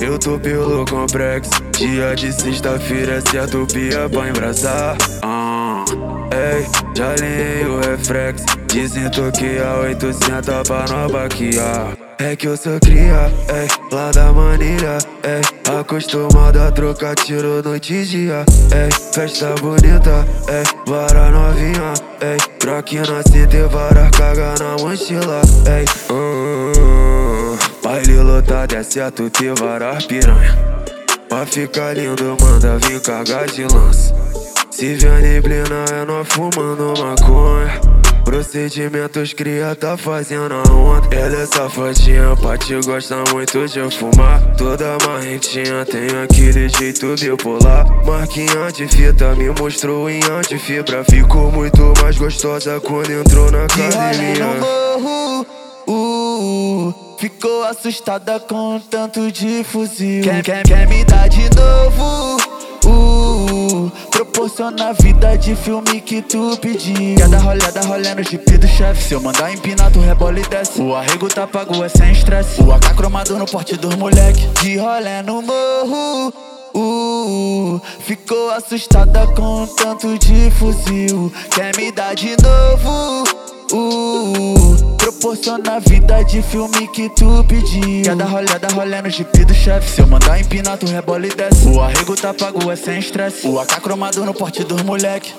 eu tô pelo complexo. Dia de sexta-feira certo pia pra embraçar. Ah, ei, já alinhei o reflex. Dizem que a 800 pra não baquear. É que eu sou cria, ei, lá da manilha, ei, acostumado a trocar tiro noite e dia, ei, festa bonita, ei, vara novinha, ei, troquinha na cinta e vara caga na mochila, ei, uh, uh, lotado é certo ter varar piranha, pra ficar lindo manda vir cagar de lança, se vier neblina é nós fumando maconha. Procedimentos cria tá fazendo a onda. Ela é safadinha, Pati gosta muito de fumar. Toda marrentinha tem aquele jeito bipolar. Marquinha de fita me mostrou em antifibra. Ficou muito mais gostosa quando entrou na academia Ficou assustada com tanto de fuzil Quer, quer, quer me dar de novo proporciona a vida de filme que tu pediu. Quer dar rolé, dá rolé no jeep do chefe. Se eu mandar empinar, tu rebola e desce. O arrego tá pago, é sem estresse. O AK cromado no porte dos moleque. De rolé no morro. Uh, ficou assustada com tanto de fuzil. Quer me dar de novo? Uh, proporciona vida de filme que tu pediu. Quer dar rolé, dá no jeep do chefe. Se eu mandar empinar, tu rebola e desce. O arrego tá pago, é sem estresse. O AK cromado no porte dos moleque.